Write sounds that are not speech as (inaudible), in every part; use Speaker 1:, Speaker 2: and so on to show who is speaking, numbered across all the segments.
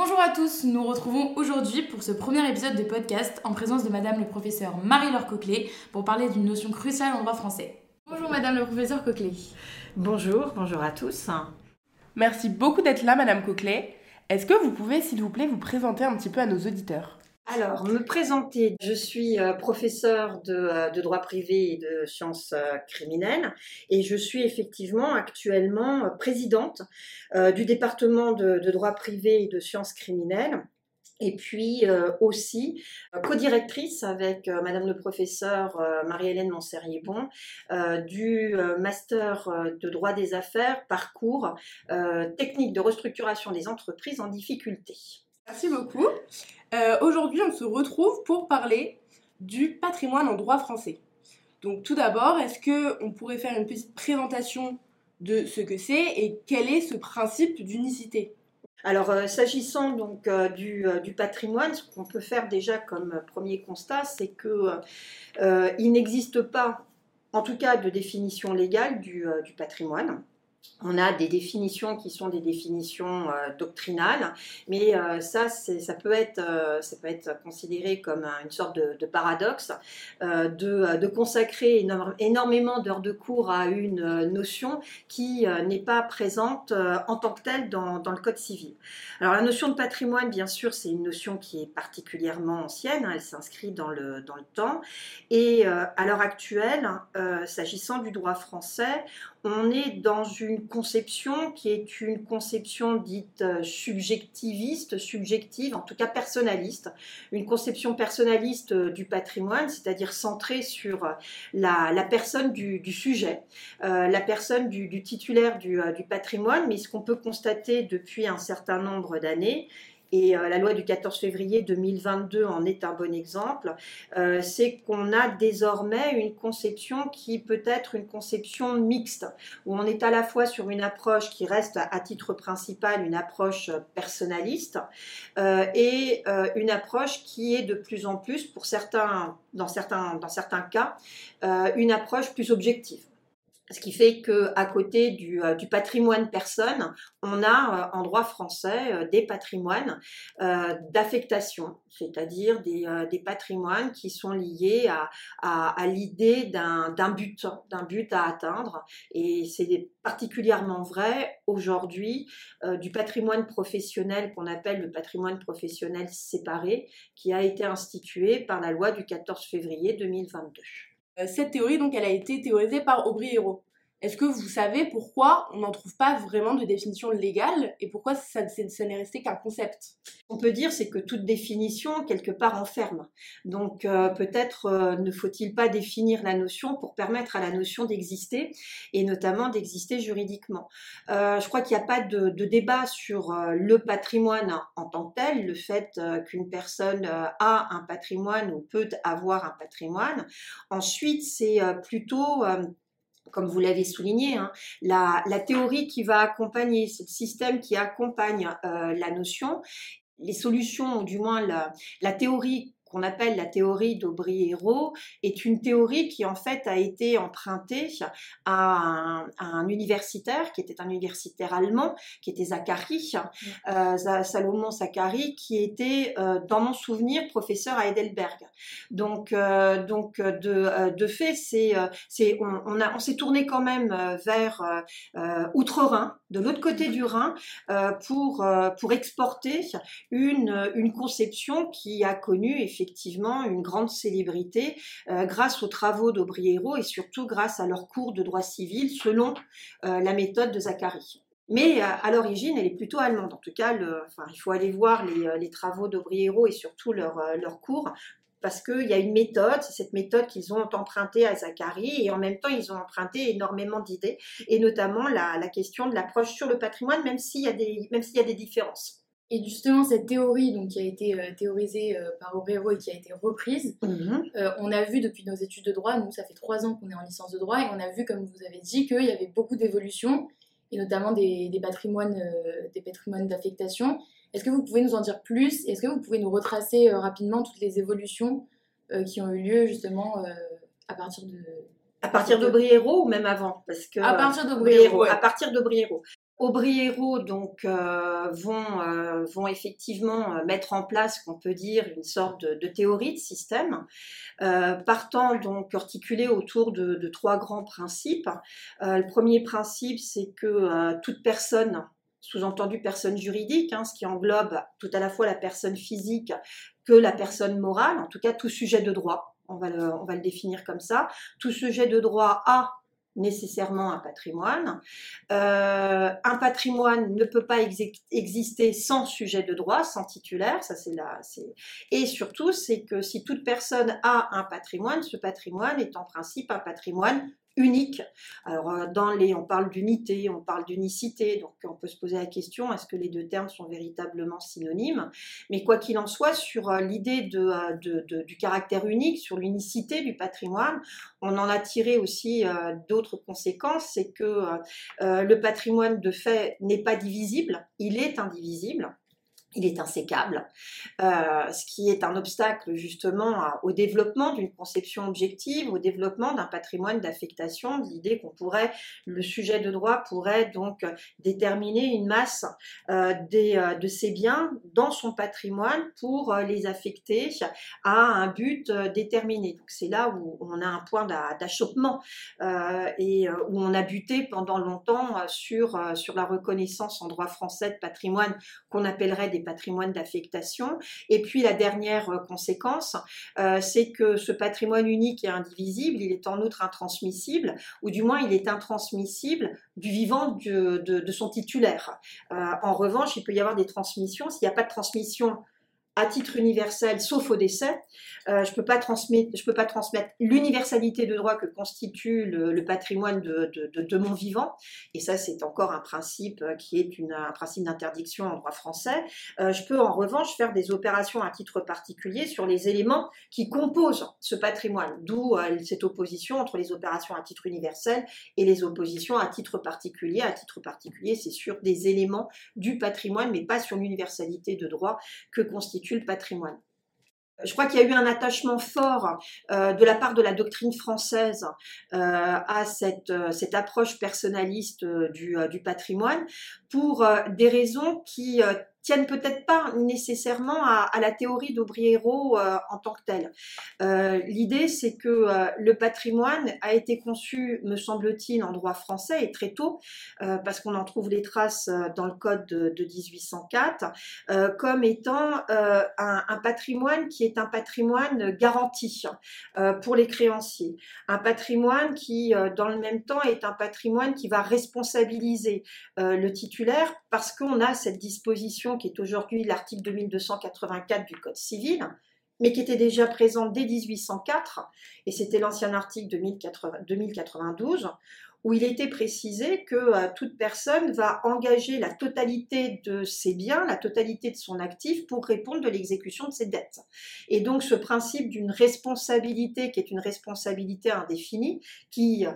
Speaker 1: Bonjour à tous, nous nous retrouvons aujourd'hui pour ce premier épisode de podcast en présence de Madame le professeur Marie-Laure Coquelet pour parler d'une notion cruciale en droit français. Bonjour Madame le professeur Coquelet.
Speaker 2: Bonjour, bonjour à tous.
Speaker 3: Merci beaucoup d'être là Madame Coquelet. Est-ce que vous pouvez s'il vous plaît vous présenter un petit peu à nos auditeurs?
Speaker 2: Alors, me présenter, je suis euh, professeur euh, de, droit privé et de sciences euh, criminelles et je suis effectivement actuellement présidente du département de, droit privé et de sciences criminelles et puis aussi co-directrice avec Madame le professeur Marie-Hélène Monserrier-Bon du master de droit des affaires, parcours technique de restructuration des entreprises en difficulté.
Speaker 3: Merci beaucoup. Euh, aujourd'hui, on se retrouve pour parler du patrimoine en droit français. Donc tout d'abord, est-ce qu'on pourrait faire une petite présentation de ce que c'est et quel est ce principe d'unicité?
Speaker 2: Alors, euh, s'agissant donc euh, du, patrimoine, ce qu'on peut faire déjà comme premier constat, c'est qu'il n'existe pas, en tout cas, de définition légale du patrimoine on a des définitions qui sont des définitions euh, doctrinales, mais euh, ça, ça, peut être, euh, ça peut être considéré comme une sorte de, paradoxe de, consacrer énormément d'heures de cours à une notion qui n'est pas présente en tant que telle dans, le Code civil. Alors la notion de patrimoine, bien sûr, c'est une notion qui est particulièrement ancienne, hein, elle s'inscrit dans le temps, et à l'heure actuelle, s'agissant du droit français, on est dans une conception qui est une conception dite euh, subjectiviste, subjective, en tout cas personnaliste, une conception personnaliste euh, du patrimoine, c'est-à-dire centrée sur euh, la, personne du, sujet, la personne du, titulaire du, du patrimoine, mais ce qu'on peut constater depuis un certain nombre d'années, et euh, la loi du 14 février 2022 en est un bon exemple, euh, c'est qu'on a désormais une conception qui peut être une conception mixte, où on est à la fois sur une approche qui reste à, titre principal une approche personnaliste euh, et une approche qui est de plus en plus, pour certains, dans certains, dans certains cas, une approche plus objective. Ce qui fait qu'à côté du, euh, patrimoine personne, on a euh, en droit français euh, des patrimoines d'affectation, c'est-à-dire des, patrimoines qui sont liés à, à, à l'idée d'un but, d'un but à atteindre. Et c'est particulièrement vrai aujourd'hui du patrimoine professionnel qu'on appelle le patrimoine professionnel séparé, qui a été institué par la loi du 14 février 2022.
Speaker 3: Euh, cette théorie, donc, elle a été théorisée par Aubry Hérault. Est-ce que vous savez pourquoi on n'en trouve pas vraiment de définition légale et pourquoi ça, n'est resté qu'un concept?
Speaker 2: On peut dire c'est que toute définition quelque part enferme. Donc euh, peut-être euh, ne faut-il pas définir la notion pour permettre à la notion d'exister et notamment d'exister juridiquement. je crois qu'il n'y a pas de, de, débat sur le patrimoine en tant que tel, le fait qu'une personne a un patrimoine ou peut avoir un patrimoine. Ensuite c'est plutôt comme vous l'avez souligné, hein, la, théorie qui va accompagner, ce système qui accompagne euh, la notion, les solutions, ou du moins la, la théorie qu'on appelle la théorie d'Aubry-Hérault est une théorie qui en fait a été empruntée à un, universitaire qui était un universitaire allemand, qui était Zachary, euh, Salomon Zachary, qui était euh, dans mon souvenir professeur à Heidelberg. Donc, euh, donc de, de fait, c'est, c'est, on, on, a, on s'est tourné quand même vers Outre-Rhin, de l'autre côté du Rhin, pour, pour exporter une, une conception qui a connu effectivement une grande célébrité euh, grâce aux travaux d'Aubriero et surtout grâce à leur cours de droit civil selon euh, la méthode de Zachary. Mais euh, à, l'origine, elle est plutôt allemande. En tout cas, il faut aller voir les, travaux d'Aubriero et surtout leur, cours parce qu'il y a une méthode, c'est cette méthode qu'ils ont empruntée à Zachary, et en même temps, ils ont emprunté énormément d'idées, et notamment la, question de l'approche sur le patrimoine, même s'il y a des différences.
Speaker 1: Et justement, cette théorie donc, qui a été euh, théorisée euh, par Obrero et qui a été reprise, mhm. euh, on a vu depuis nos études de droit, nous ça fait trois ans qu'on est en licence de droit, et on a vu, comme vous avez dit, qu'il y avait beaucoup d'évolutions, et notamment des, des patrimoines des patrimoines d'affectation. Est-ce que vous pouvez nous en dire plus Est-ce que vous pouvez nous retracer rapidement toutes les évolutions qui ont eu lieu justement à partir de...
Speaker 2: À partir d'Aubriero ou même avant? Parce que,
Speaker 1: À partir d'Aubriero.
Speaker 2: À partir d'Aubriero. Aubriero donc vont, vont effectivement mettre en place, qu'on peut dire, une sorte de, théorie de système, partant donc articulée autour de, trois grands principes. le premier principe, c'est que toute personne sous-entendu personne juridique, hein, ce qui englobe tout à la fois la personne physique que la personne morale, en tout cas tout sujet de droit, on va le définir comme ça, tout sujet de droit a nécessairement un patrimoine. Euh, un patrimoine ne peut pas exister sans sujet de droit, sans titulaire, ça c'est là. Et surtout, c'est que si toute personne a un patrimoine, ce patrimoine est en principe un patrimoine unique. Alors, euh, on parle d'unité, on parle d'unicité, donc on peut se poser la question est-ce que les deux termes sont véritablement synonymes? Mais quoi qu'il en soit, sur euh, l'idée euh, du caractère unique, sur l'unicité du patrimoine, on en a tiré aussi d'autres conséquences c'est que le patrimoine de fait n'est pas divisible, il est indivisible il est insécable, euh, ce qui est un obstacle justement au développement d'une conception objective, au développement d'un patrimoine d'affectation, l'idée qu'on pourrait, le sujet de droit pourrait donc déterminer une masse euh, euh, de ces biens dans son patrimoine pour les affecter à un but déterminé. Donc c'est là où on a un point d'achoppement et où on a buté pendant longtemps sur, sur la reconnaissance en droit français de patrimoine qu'on appellerait des patrimoine d'affectation. Et puis la dernière euh, conséquence, euh, c'est que ce patrimoine unique et indivisible, il est en outre intransmissible, ou du moins il est intransmissible du vivant de, son titulaire. Euh, en revanche, il peut y avoir des transmissions. S'il n'y a pas de transmission à titre universel, sauf au décès. Euh, je ne peux, pas transmettre, transmettre l'universalité de droit que constitue le, patrimoine de, mon vivant. Et ça, c'est encore un principe euh, qui est un principe d'interdiction en droit français. Euh, je peux en revanche faire des opérations à titre particulier sur les éléments qui composent ce patrimoine, d'où cette opposition entre les opérations à titre universel et les oppositions à titre particulier. À titre particulier, c'est sur des éléments du patrimoine, mais pas sur l'universalité de droit que constitue patrimoine. Je crois qu'il y a eu un attachement fort euh, de la part de la doctrine française euh, à cette, euh, cette, approche personnaliste du patrimoine pour des raisons qui tiennent peut-être pas nécessairement à, la théorie d'Aubriero euh, en tant que telle. Euh, l'idée, c'est que euh, le patrimoine a été conçu, me semble-t-il, en droit français et très tôt, parce qu'on en trouve les traces dans le code de, 1804, comme étant un, un, patrimoine qui est un patrimoine garanti pour les créanciers. Un patrimoine qui, dans le même temps, est un patrimoine qui va responsabiliser le titulaire parce qu'on a cette disposition qui est aujourd'hui l'article 2284 du Code civil, mais qui était déjà présent dès 1804, et c'était l'ancien article 2092, où il était précisé que euh, toute personne va engager la totalité de ses biens, la totalité de son actif pour répondre de l'exécution de ses dettes. Et donc ce principe d'une responsabilité qui est une responsabilité indéfinie, qui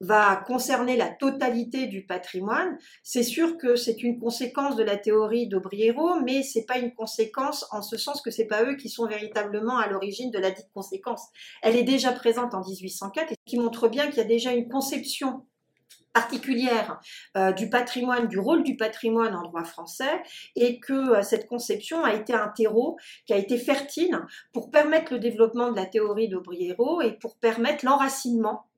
Speaker 2: va concerner la totalité du patrimoine, c'est sûr que c'est une conséquence de la théorie d'Aubriero, mais c'est pas une conséquence en ce sens que c'est pas eux qui sont véritablement à l'origine de la dite conséquence. Elle est déjà présente en 1804 et qui montre bien qu'il y a déjà une conception particulière euh, du patrimoine, du rôle du patrimoine en droit français, et que euh, cette conception a été un terreau qui a été fertile pour permettre le développement de la théorie d'Aubriero et pour permettre l'enracinement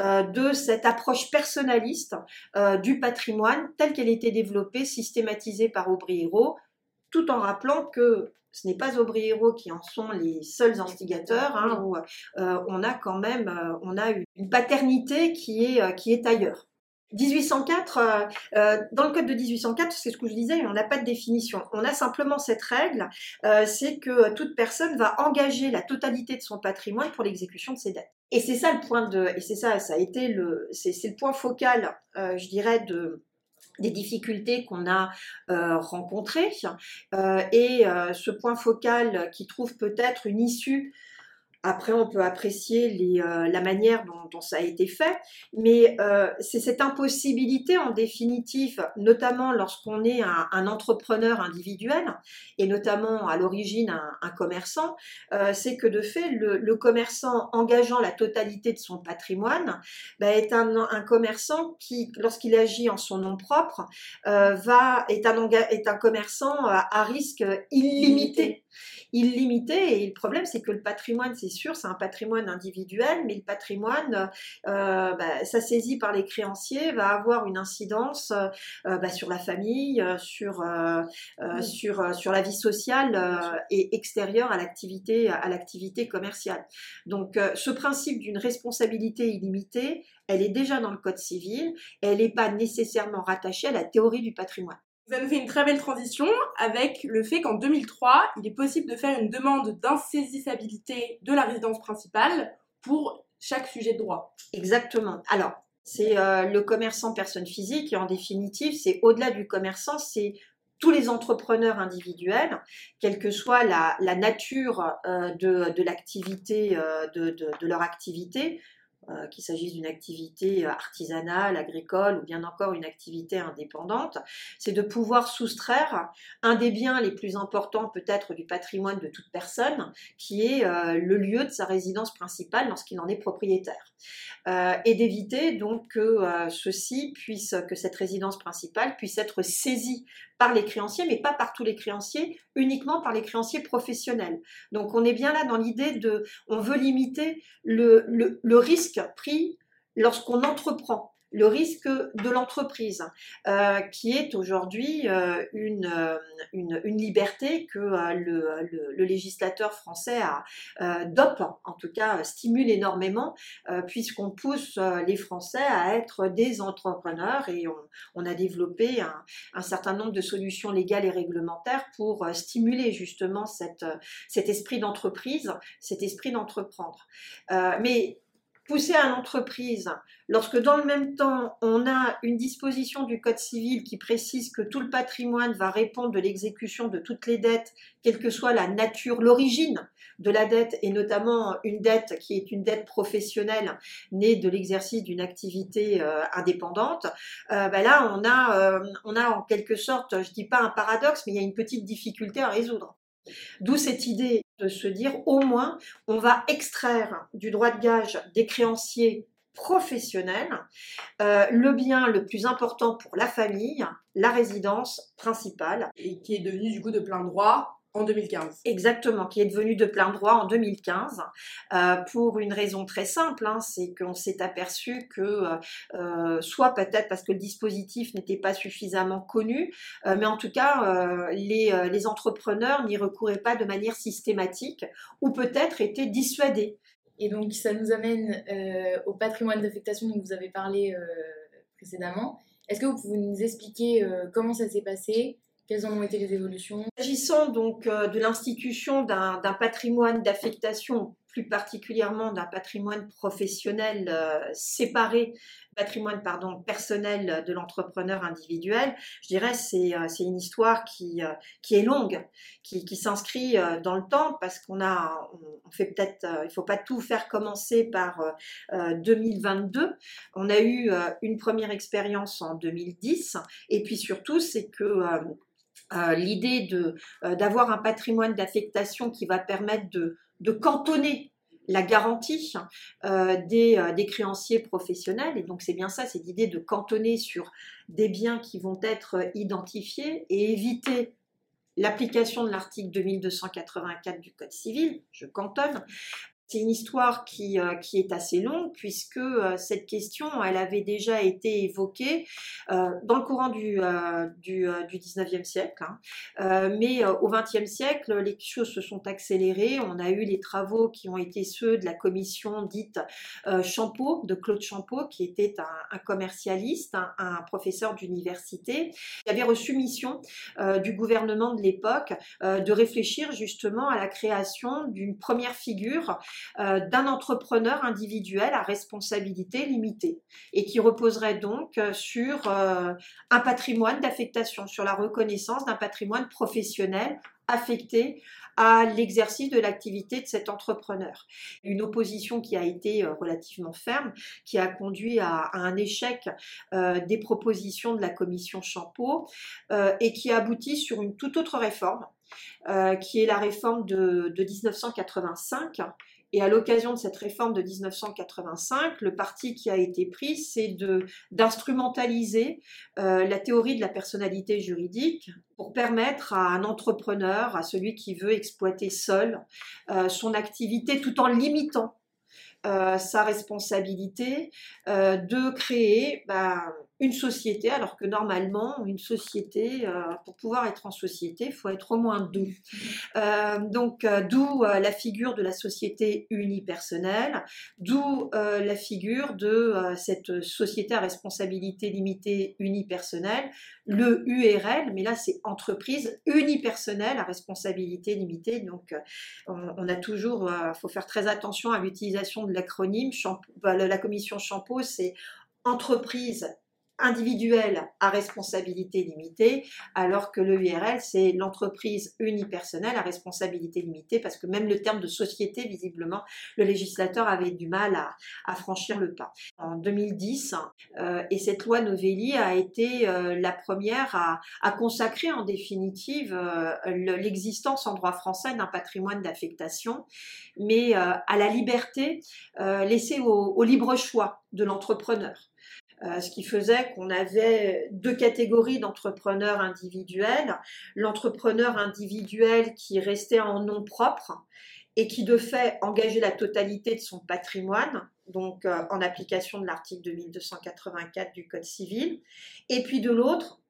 Speaker 2: euh, de cette approche personnaliste euh, du patrimoine telle qu'elle était développée, systématisée par Aubriero, tout en rappelant que ce n'est pas Aubriero qui en sont les seuls instigateurs, hein, euh, on a quand même on a une paternité qui est, qui est ailleurs. 1804, euh, euh, dans le code de 1804, c'est ce que je disais, on n'a pas de définition. On a simplement cette règle, c'est que toute personne va engager la totalité de son patrimoine pour l'exécution de ses dettes. Et c'est ça le point de, et c'est ça, ça a été le, c'est, le point focal, je dirais, de, des difficultés qu'on a rencontrées. et ce point focal qui trouve peut-être une issue Après, on peut apprécier les, euh, la manière dont, ça a été fait, mais euh, c'est cette impossibilité en définitive, notamment lorsqu'on est un, entrepreneur individuel, et notamment à l'origine un, commerçant, euh, c'est que de fait, le, commerçant engageant la totalité de son patrimoine bah, est un, un, commerçant qui, lorsqu'il agit en son nom propre, va, est, un, est un commerçant à risque illimité illimité. Et le problème, c'est que le patrimoine, c'est sûr, c'est un patrimoine individuel, mais le patrimoine, euh, bah, ça saisit par les créanciers, va avoir une incidence euh, bah, sur la famille, euh, sur, sur, sur la vie sociale et extérieure à l'activité, à l'activité commerciale. Donc, ce principe d'une responsabilité illimitée, elle est déjà dans le Code civil, elle n'est pas nécessairement rattachée à la théorie du patrimoine.
Speaker 3: Vous avez fait une très belle transition avec le fait qu'en 2003, il est possible de faire une demande d'insaisissabilité de la résidence principale pour chaque sujet de droit.
Speaker 2: Exactement. Alors, c'est euh, le commerçant personne physique et en définitive, c'est au-delà du commerçant, c'est tous les entrepreneurs individuels, quelle que soit la, nature euh, de, l'activité, euh, de, leur activité, qu'il s'agisse d'une activité euh, artisanale, agricole ou bien encore une activité indépendante, c'est de pouvoir soustraire un des biens les plus importants peut-être du patrimoine de toute personne, qui est euh, le lieu de sa résidence principale lorsqu'il en est propriétaire. et d'éviter donc que ceci puisse, que cette résidence principale puisse être saisie par les créanciers, mais pas par tous les créanciers, uniquement par les créanciers professionnels. Donc on est bien là dans l'idée de, on veut limiter le, risque pris lorsqu'on entreprend le risque de l'entreprise, euh, qui est aujourd'hui euh, une, euh, une, une, liberté que le, législateur français a, dope, en tout cas stimule énormément, puisqu'on pousse les Français à être des entrepreneurs et on, a développé un, certain nombre de solutions légales et réglementaires pour stimuler justement cet esprit d'entreprise, cet esprit d'entreprendre. mais pousser à l'entreprise, lorsque dans le même temps, on a une disposition du Code civil qui précise que tout le patrimoine va répondre de l'exécution de toutes les dettes, quelle que soit la nature, l'origine de la dette, et notamment une dette qui est une dette professionnelle née de l'exercice d'une activité euh, indépendante, euh, ben là, on a, euh, on a en quelque sorte, je dis pas un paradoxe, mais il y a une petite difficulté à résoudre. D'où cette idée de se dire au moins on va extraire du droit de gage des créanciers professionnels euh, le bien le plus important pour la famille, la résidence principale.
Speaker 3: Et qui est devenu du coup de plein droit en 2015.
Speaker 2: Exactement, qui est devenu de plein droit en 2015, euh, pour une raison très simple, hein, c'est qu'on s'est aperçu que, euh, euh, soit peut-être parce que le dispositif n'était pas suffisamment connu, mais en tout cas, les, les entrepreneurs n'y recouraient pas de manière systématique, ou peut-être étaient dissuadés.
Speaker 1: Et donc ça nous amène au patrimoine d'affectation dont vous avez parlé précédemment. Est-ce que vous pouvez nous expliquer comment ça s'est passé? Quelles en ont été les évolutions?
Speaker 2: S'agissant donc euh, de l'institution d'un patrimoine d'affectation, plus particulièrement d'un patrimoine professionnel euh, séparé, patrimoine pardon personnel de l'entrepreneur individuel, je dirais c'est euh, c'est une histoire qui qui est longue, qui, qui s'inscrit dans le temps parce qu'on a on fait peut-être il faut pas tout faire commencer par 2022. On a eu une première expérience en 2010 et puis surtout c'est que euh, l'idée euh, d'avoir un patrimoine d'affectation qui va permettre de, de cantonner la garantie euh, des, des, créanciers professionnels. Et donc c'est bien ça, c'est l'idée de cantonner sur des biens qui vont être identifiés et éviter l'application de l'article 2284 du Code civil, je cantonne, c'est une histoire qui, euh, qui, est assez longue puisque euh, cette question, elle avait déjà été évoquée euh, dans le courant du, du, du 19e siècle. Hein. mais au 20e siècle, les choses se sont accélérées. On a eu les travaux qui ont été ceux de la commission dite Champeau, de Claude Champeau, qui était un, commercialiste, un, un professeur d'université, qui avait reçu mission du gouvernement de l'époque de réfléchir justement à la création d'une première figure euh, d'un entrepreneur individuel à responsabilité limitée et qui reposerait donc euh, sur euh, un patrimoine d'affectation, sur la reconnaissance d'un patrimoine professionnel affecté à l'exercice de l'activité de cet entrepreneur. Une opposition qui a été relativement ferme, qui a conduit à, un échec des propositions de la commission Champeau et qui aboutit sur une toute autre réforme, qui est la réforme de 1985 et à l'occasion de cette réforme de 1985, le parti qui a été pris, c'est d'instrumentaliser euh, la théorie de la personnalité juridique pour permettre à un entrepreneur, à celui qui veut exploiter seul euh, son activité tout en limitant euh, sa responsabilité, de créer bah, une société, alors que normalement, une société, euh, pour pouvoir être en société, il faut être au moins deux. Euh, donc, euh, d'où la figure de la société unipersonnelle, d'où la figure de cette société à responsabilité limitée unipersonnelle, le URL, mais là, c'est entreprise unipersonnelle à responsabilité limitée. Donc, on, a toujours, faut faire très attention à l'utilisation de l'acronyme. Bah, la commission Champeau, c'est entreprise individuel à responsabilité limitée, alors que le URL, c'est l'entreprise unipersonnelle à responsabilité limitée, parce que même le terme de société, visiblement, le législateur avait du mal à, franchir le pas. En 2010, euh, et cette loi Novelli a été euh, la première à, consacrer en définitive euh, l'existence en droit français d'un patrimoine d'affectation, mais à la liberté laissée au libre choix de l'entrepreneur. Euh, ce qui faisait qu'on avait deux catégories d'entrepreneurs individuels. L'entrepreneur individuel qui restait en nom propre et qui de fait engageait la totalité de son patrimoine, donc euh, en application de l'article 2284 du Code civil, et puis de l'autre,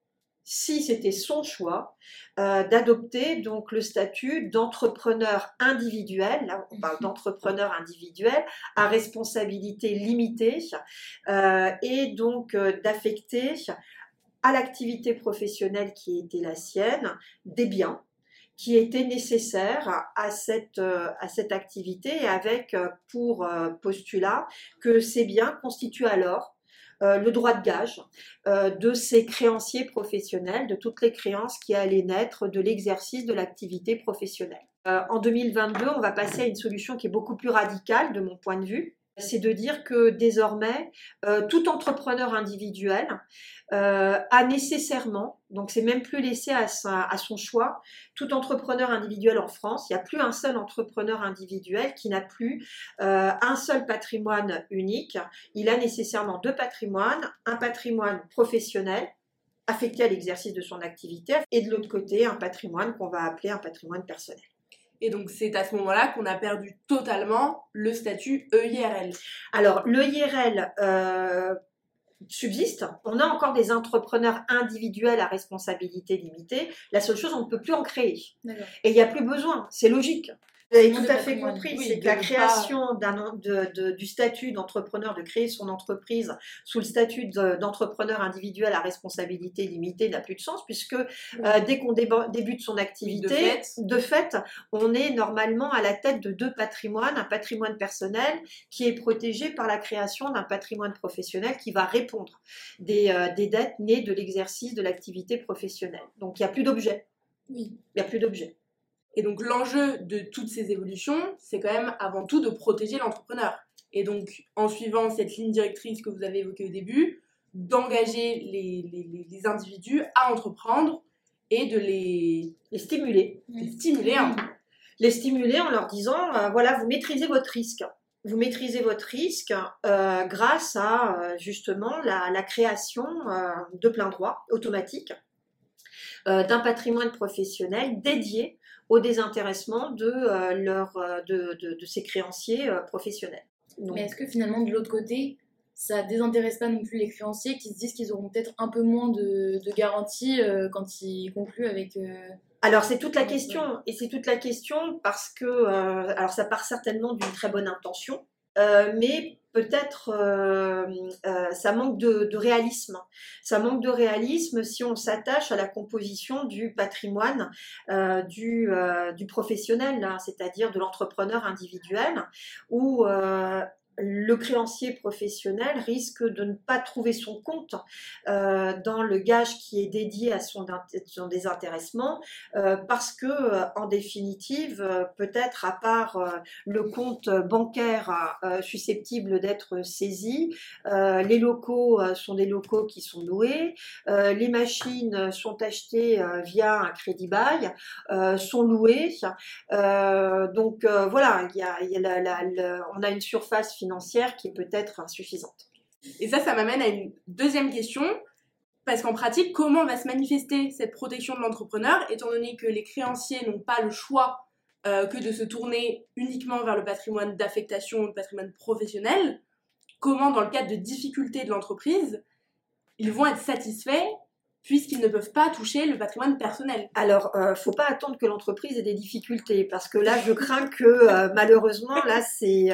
Speaker 2: si c'était son choix, euh, d'adopter donc le statut d'entrepreneur individuel, là on parle mhm. d'entrepreneur individuel, à responsabilité limitée, euh, et donc euh, d'affecter à l'activité professionnelle qui était la sienne des biens qui étaient nécessaires à cette, à cette activité avec pour postulat que ces biens constituent alors euh, le droit de gage euh, de ces créanciers professionnels, de toutes les créances qui allaient naître de l'exercice de l'activité professionnelle. Euh, en 2022, on va passer à une solution qui est beaucoup plus radicale de mon point de vue, c'est de dire que désormais, euh, tout entrepreneur individuel euh, a nécessairement, donc c'est même plus laissé à, son choix, tout entrepreneur individuel en France, il n'y a plus un seul entrepreneur individuel qui n'a plus euh, un seul patrimoine unique, il a nécessairement deux patrimoines, un patrimoine professionnel affecté à l'exercice de son activité et de l'autre côté un patrimoine qu'on va appeler un patrimoine personnel.
Speaker 3: Et donc c'est à ce moment-là qu'on a perdu totalement le statut EIRL.
Speaker 2: Alors l'EIRL euh, subsiste. On a encore des entrepreneurs individuels à responsabilité limitée. La seule chose, on ne peut plus en créer. Et il n'y a plus besoin. C'est logique. Vous avez tout à fait compris, c'est que la création du statut d'entrepreneur, de créer son entreprise sous le statut d'entrepreneur individuel à responsabilité limitée n'a plus de sens, puisque euh, dès qu'on débute son activité, de fait. on est normalement à la tête de deux patrimoines, un patrimoine personnel qui est protégé par la création d'un patrimoine professionnel qui va répondre des, euh, des dettes nées de l'exercice de l'activité professionnelle. Donc il n'y a plus d'objet.
Speaker 1: Oui.
Speaker 2: Il n'y a plus d'objet.
Speaker 3: Et donc l'enjeu de toutes ces évolutions, c'est quand même avant tout de protéger l'entrepreneur. Et donc en suivant cette ligne directrice que vous avez évoquée au début, d'engager les, les, individus à entreprendre et de les,
Speaker 2: les stimuler.
Speaker 3: Les stimuler un peu.
Speaker 2: Les stimuler en leur disant, euh, voilà, vous maîtrisez votre risque. Vous maîtrisez votre risque euh, grâce à euh, justement la, la création de plein droit automatique d'un patrimoine professionnel dédié au désintéressement de, euh, leur, euh, de, de, ces créanciers euh, professionnels.
Speaker 1: Mais est-ce que finalement, de l'autre côté, ça désintéresse pas non plus les créanciers qui se disent qu'ils auront peut-être un peu moins de, de garanties quand ils concluent avec.
Speaker 2: Alors c'est toute la question, et c'est toute la question parce que, alors ça part certainement d'une très bonne intention, mais peut-être euh, euh, ça manque de, réalisme. Ça manque de réalisme si on s'attache à la composition du patrimoine euh, du, du, professionnel, c'est-à-dire de l'entrepreneur individuel, où le créancier professionnel risque de ne pas trouver son compte euh, dans le gage qui est dédié à son, désintéressement euh, parce que, euh, en définitive, peut-être à part le compte bancaire susceptible d'être saisi, les locaux sont des locaux qui sont loués, les machines sont achetées via un crédit bail, sont louées. donc voilà, on a une surface financière qui peut-être insuffisante.
Speaker 3: Et ça, ça m'amène à une deuxième question. Parce qu'en pratique, comment va se manifester cette protection de l'entrepreneur, étant donné que les créanciers n'ont pas le choix euh, que de se tourner uniquement vers le patrimoine d'affectation, le patrimoine professionnel? Comment, dans le cadre de difficultés de l'entreprise, ils vont être satisfaits puisqu'ils ne peuvent pas toucher le patrimoine personnel.
Speaker 2: Alors, euh, faut pas attendre que l'entreprise ait des difficultés, parce que là, je crains que euh, malheureusement, là, c'est,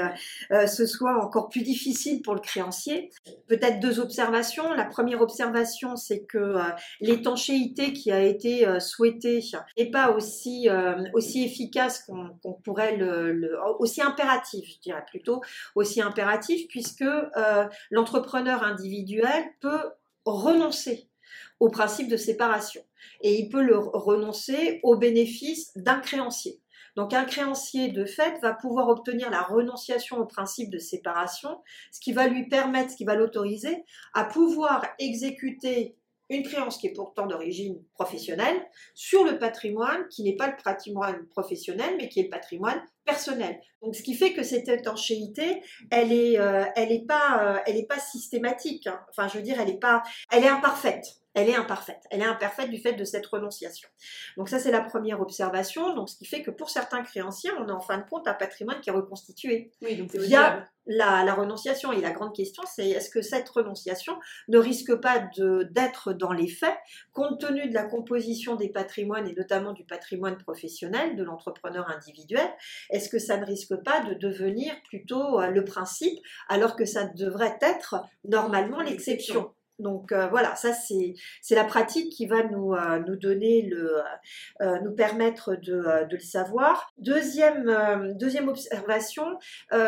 Speaker 2: euh, ce soit encore plus difficile pour le créancier. Peut-être deux observations. La première observation, c'est que l'étanchéité qui a été souhaitée n'est pas aussi aussi efficace qu'on, pourrait le, aussi impératif, je dirais plutôt aussi impératif, puisque l'entrepreneur individuel peut renoncer au principe de séparation. Et il peut le renoncer au bénéfice d'un créancier. Donc un créancier, de fait, va pouvoir obtenir la renonciation au principe de séparation, ce qui va lui permettre, ce qui va l'autoriser à pouvoir exécuter une créance qui est pourtant d'origine professionnelle sur le patrimoine qui n'est pas le patrimoine professionnel mais qui est le patrimoine personnel. Donc ce qui fait que cette étanchéité, elle est, euh, elle est pas, euh, elle est pas systématique. Hein. Enfin, je veux dire, elle est pas, elle est imparfaite elle est imparfaite. Elle est imparfaite du fait de cette renonciation. Donc ça, c'est la première observation. Donc ce qui fait que pour certains créanciers, on a en fin de compte un patrimoine qui est reconstitué
Speaker 3: oui, donc
Speaker 2: via la, la, renonciation. Et la grande question, c'est est-ce que cette renonciation ne risque pas d'être dans les faits, compte tenu de la composition des patrimoines et notamment du patrimoine professionnel de l'entrepreneur individuel, est-ce que ça ne risque pas de devenir plutôt euh, le principe alors que ça devrait être normalement l'exception? Donc euh, voilà, ça c'est la pratique qui va nous, euh, nous donner le euh, nous permettre de, le savoir. Deuxième observation,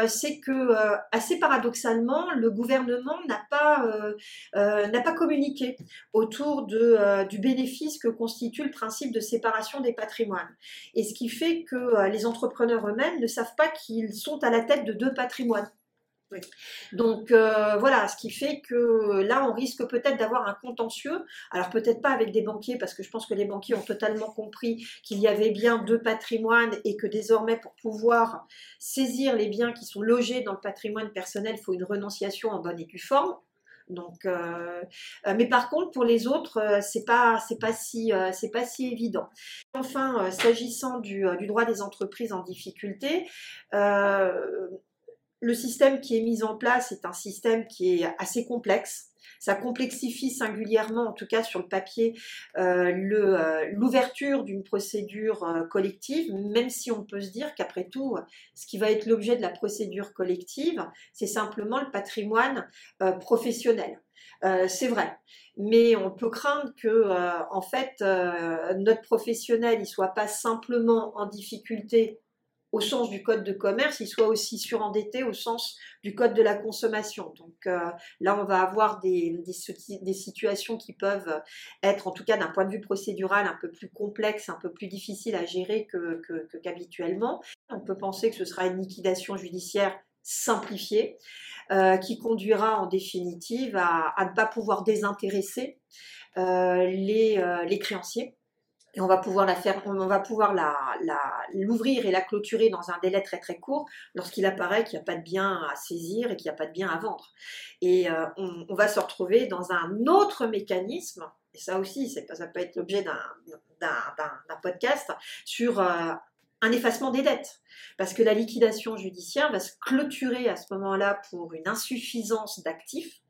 Speaker 2: c'est que assez paradoxalement, le gouvernement n'a pas communiqué autour du bénéfice que constitue le principe de séparation des patrimoines. Et ce qui fait que les entrepreneurs eux-mêmes ne savent pas qu'ils sont à la tête de deux patrimoines. Donc euh, voilà, ce qui fait que là, on risque peut-être d'avoir un contentieux. Alors peut-être pas avec des banquiers, parce que je pense que les banquiers ont totalement compris qu'il y avait bien deux patrimoines et que désormais, pour pouvoir saisir les biens qui sont logés dans le patrimoine personnel, il faut une renonciation en bonne et due forme. Donc, euh, euh, mais par contre, pour les autres, c'est pas, c'est pas si, c'est pas si évident. Enfin, s'agissant du, droit des entreprises en difficulté, le système qui est mis en place est un système qui est assez complexe. Ça complexifie singulièrement, en tout cas sur le papier, euh, euh, l'ouverture d'une procédure euh, collective, même si on peut se dire qu'après tout, ce qui va être l'objet de la procédure collective, c'est simplement le patrimoine professionnel. c'est vrai, mais on peut craindre que, en fait, notre professionnel, il soit pas simplement en difficulté au sens du code de commerce, il soit aussi surendetté au sens du code de la consommation. Donc euh, là, on va avoir des, des, situations qui peuvent être, en tout cas d'un point de vue procédural, un peu plus complexes, un peu plus difficiles à gérer qu'habituellement. Que, on peut penser que ce sera une liquidation judiciaire simplifiée, euh, qui conduira en définitive à, ne pas pouvoir désintéresser euh, les créanciers et on va pouvoir la faire, on va pouvoir l'ouvrir et la clôturer dans un délai très très court lorsqu'il apparaît qu'il n'y a pas de bien à saisir et qu'il n'y a pas de bien à vendre. Et euh, on, va se retrouver dans un autre mécanisme, et ça aussi, ça peut être l'objet d'un, d'un, podcast, sur euh, effacement des dettes. Parce que la liquidation judiciaire va se clôturer à ce moment-là pour une insuffisance d'actifs.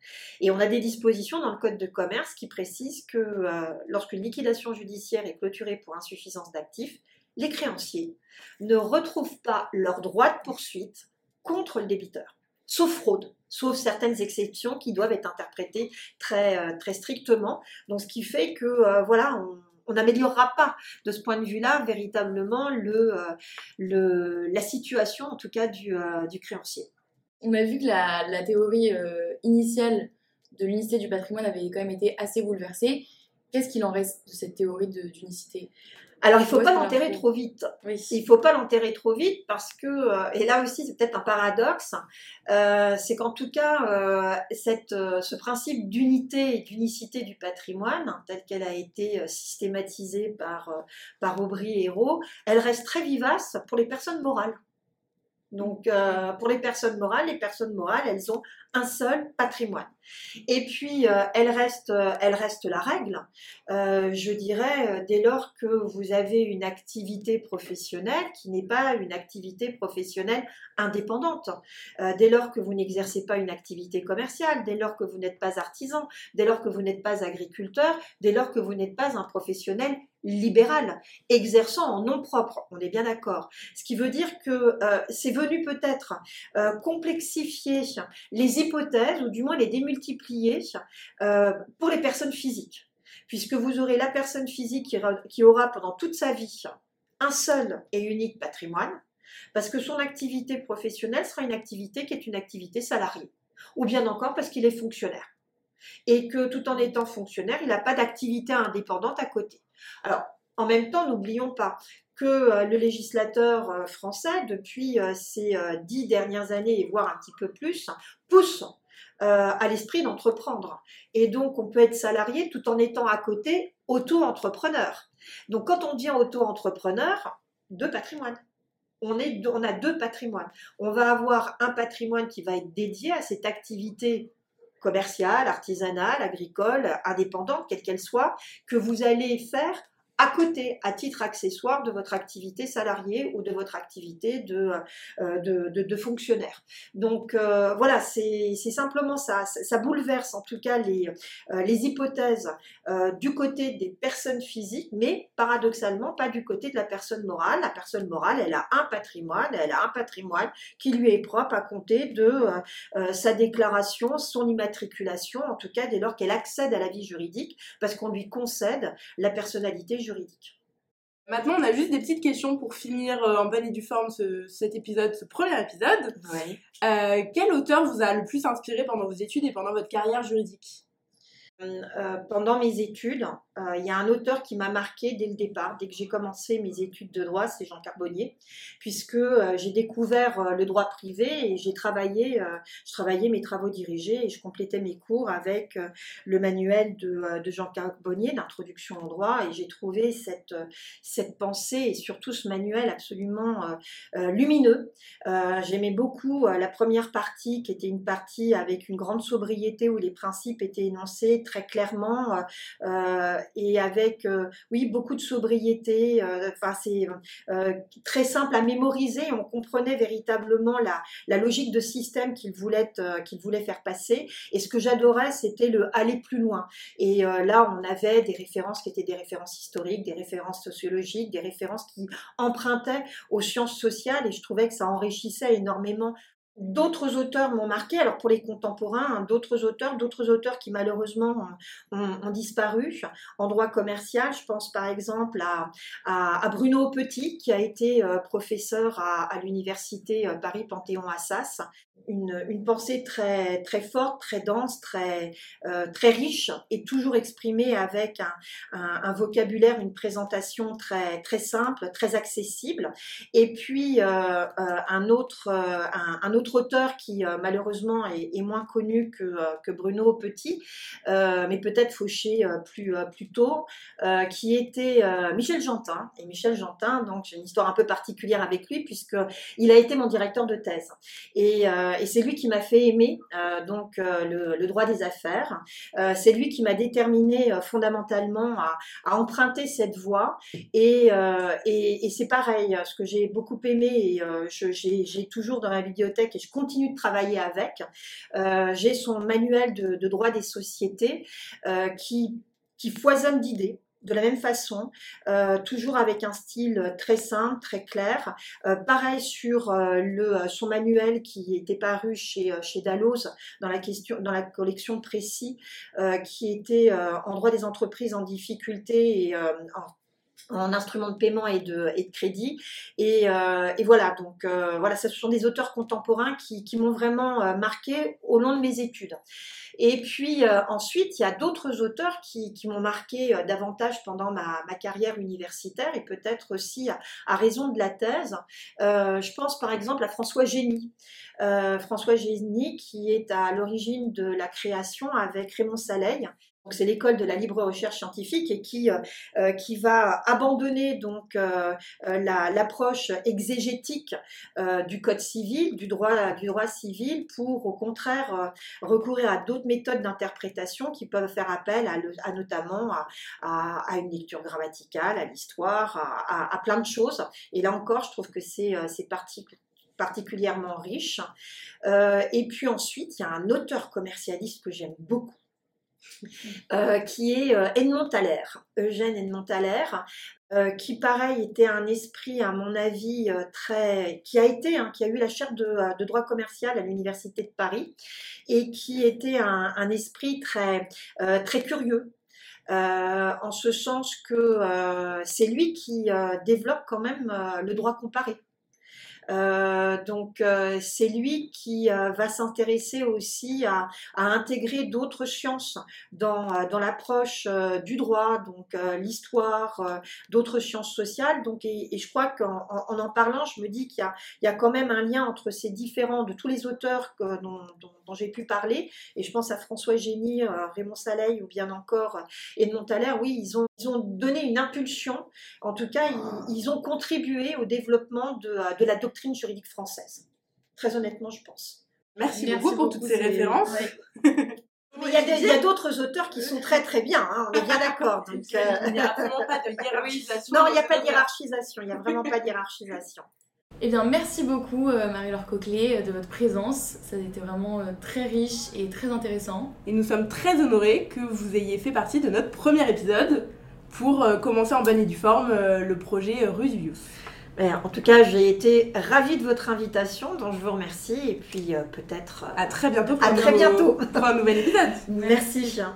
Speaker 2: Et on a des dispositions dans le Code de commerce qui précisent que euh, lorsqu'une liquidation judiciaire est clôturée pour insuffisance d'actifs, les créanciers ne retrouvent pas leur droit de poursuite contre le débiteur, sauf fraude, sauf certaines exceptions qui doivent être interprétées très, euh, strictement. Donc ce qui fait que euh, voilà, on, on n'améliorera pas de ce point de vue-là véritablement le, euh, la situation en tout cas du, euh, du créancier.
Speaker 1: On a vu que la, théorie initiale de l'unicité du patrimoine avait quand même été assez bouleversée. Qu'est-ce qu'il en reste de cette théorie d'unicité?
Speaker 2: Alors, il ne faut pas l'enterrer trop vite. Il ne faut pas l'enterrer trop vite parce que, euh, et là aussi, c'est peut-être un paradoxe, euh, c'est qu'en tout cas, euh, cette, ce principe d'unité et d'unicité du patrimoine, tel qu'elle a été systématisée par, par Aubry et Hérault, elle reste très vivace pour les personnes morales. Donc, pour les personnes morales, les personnes morales, elles ont un seul patrimoine. Et puis, euh, elle, reste, euh, la règle, euh, je dirais, dès lors que vous avez une activité professionnelle qui n'est pas une activité professionnelle indépendante, dès lors que vous n'exercez pas une activité commerciale, dès lors que vous n'êtes pas artisan, dès lors que vous n'êtes pas agriculteur, dès lors que vous n'êtes pas un professionnel libéral, exerçant en nom propre, on est bien d'accord. Ce qui veut dire que c'est venu peut-être complexifier les hypothèses, ou du moins les démultiplier euh, pour les personnes physiques. Puisque vous aurez la personne physique qui, aura pendant toute sa vie un seul et unique patrimoine, parce que son activité professionnelle sera une activité qui est une activité salariée, ou bien encore parce qu'il est fonctionnaire. Et que tout en étant fonctionnaire, il n'a pas d'activité indépendante à côté. Alors, en même temps, n'oublions pas que euh, le législateur euh, français, depuis ces dix dernières années, voire un petit peu plus, pousse euh, à l'esprit d'entreprendre. Et donc, on peut être salarié tout en étant à côté auto-entrepreneur. Donc, quand on dit auto-entrepreneur, deux patrimoines. On, on a deux patrimoines. On va avoir un patrimoine qui va être dédié à cette activité commerciale, artisanale, agricole, indépendante, quelle qu'elle soit, que vous allez faire à côté, à titre accessoire de votre activité salariée ou de votre activité de, euh, de, fonctionnaire. Donc euh, voilà, c'est simplement ça. Ça bouleverse en tout cas les, euh, les hypothèses du côté des personnes physiques, mais paradoxalement pas du côté de la personne morale. La personne morale, elle a un patrimoine, elle a un patrimoine qui lui est propre à compter de sa déclaration, son immatriculation, en tout cas dès lors qu'elle accède à la vie juridique, parce qu'on lui concède la personnalité juridique juridique.
Speaker 3: Maintenant, on a juste des petites questions pour finir euh, en bonne et due forme ce, cet épisode, ce premier épisode. Euh, quel auteur vous a le plus inspiré pendant vos études et pendant votre carrière juridique?
Speaker 2: Euh, pendant mes études, il y a un auteur qui m'a marqué dès le départ, dès que j'ai commencé mes études de droit, c'est Jean Carbonnier, puisque euh, j'ai découvert le droit privé et j'ai travaillé, je travaillais mes travaux dirigés et je complétais mes cours avec le manuel de, de Jean Carbonnier, d'introduction au droit, et j'ai trouvé cette, cette pensée et surtout ce manuel absolument lumineux. J'aimais beaucoup la première partie qui était une partie avec une grande sobriété où les principes étaient énoncés très clairement euh, euh, et avec, euh, oui, beaucoup de sobriété. Enfin, c'est très simple à mémoriser. On comprenait véritablement la, la logique de système qu'il voulait, qu'il voulait faire passer. Et ce que j'adorais, c'était le aller plus loin. Et là, on avait des références qui étaient des références historiques, des références sociologiques, des références qui empruntaient aux sciences sociales. Et je trouvais que ça enrichissait énormément D'autres auteurs m'ont marqué, alors pour les contemporains, hein, d'autres auteurs, d'autres auteurs qui malheureusement ont, disparu en droit commercial. Je pense par exemple à, Bruno Petit, qui a été euh, professeur à, l'université euh, Paris-Panthéon-Assas, une, pensée très, très forte, très dense, très, euh, très riche et toujours exprimée avec un, vocabulaire, une présentation très, très simple, très accessible. Et puis euh, euh, un, autre, un, autre auteur qui malheureusement est, moins connu que, que Bruno Petit, mais peut-être fauché plus, plus tôt, qui était Michel Jantin. Et Michel Jantin, donc j'ai une histoire un peu particulière avec lui puisqu'il a été mon directeur de thèse. Et et c'est lui qui m'a fait aimer euh, donc euh, le, droit des affaires. Euh, c'est lui qui m'a déterminé fondamentalement à, emprunter cette voie. Et, c'est pareil, ce que j'ai beaucoup aimé et j'ai toujours dans la bibliothèque et je continue de travailler avec. j'ai son manuel de, de, droit des sociétés qui qui foisonne d'idées de la même façon, euh, toujours avec un style très simple, très clair. Euh, pareil sur euh, son manuel qui était paru chez, Dalloz dans la, collection Précis, qui était en droit des entreprises en difficulté et en en instruments de paiement et de, crédit. Et, voilà, donc voilà, ce sont des auteurs contemporains qui, m'ont vraiment marqué au long de mes études. Et puis ensuite, il y a d'autres auteurs qui, m'ont marqué davantage pendant ma, carrière universitaire et peut-être aussi à, raison de la thèse. je pense par exemple à François Génie. François Génie qui est à l'origine de la création avec Raymond Saleil c'est l'école de la libre recherche scientifique et qui, euh, euh, qui va abandonner donc euh, l'approche exégétique du code civil, du droit, du droit civil, pour au contraire recourir à méthodes d'interprétation qui peuvent faire appel à, notamment à, à, une lecture grammaticale, à l'histoire, à, à, plein de choses. Et là encore, je trouve que c'est particulièrement riche. et puis ensuite, il y a un auteur commercialiste que j'aime beaucoup euh, qui est euh, Edmond Thaler, Eugène Edmond Thaler, euh, qui pareil était un esprit, à mon avis, très, qui a été, hein, qui a eu la chaire de, droit commercial à l'université de Paris, et qui était un, esprit très, très curieux, en ce sens que c'est lui qui développe quand même le droit comparé. Euh, donc euh, c'est lui qui euh, va s'intéresser aussi à, à intégrer d'autres sciences dans, dans l'approche du droit, donc l'histoire, d'autres sciences sociales. Donc, et, et je crois qu'en en, en, parlant, je me dis qu'il y, y a, quand même un lien entre ces différents, de tous les auteurs que, dont, dont, dont j'ai pu parler. Et je pense à François Génie, Raymond Saleil ou bien encore Edmond Thaler. Oui, ils ont, ils ont donné une impulsion. En tout cas, ils, ils ont contribué au développement de, de la doctrine juridique française. Très honnêtement, je pense.
Speaker 3: Merci, beaucoup pour toutes ces références. (laughs)
Speaker 2: Mais il y a d'autres auteurs qui sont très très bien, hein, on est bien d'accord.
Speaker 3: Il n'y a vraiment pas de (laughs) hiérarchisation.
Speaker 2: Non, il n'y a pas de hiérarchisation, il n'y a vraiment pas de hiérarchisation. (laughs)
Speaker 1: Eh bien, merci beaucoup euh, Marie-Laure Coquelet euh, de votre présence. Ça a été vraiment euh, très riche et très intéressant.
Speaker 3: Et nous sommes très honorés que vous ayez fait partie de notre premier épisode pour commencer en bonne et due forme le projet Rusius.
Speaker 2: En tout cas, j'ai été ravie de votre invitation, dont je vous remercie. Et puis euh, peut-être.
Speaker 3: à très bientôt. Pour
Speaker 2: à très bientôt.
Speaker 3: Pour un nouvel épisode.
Speaker 2: Merci, Jean.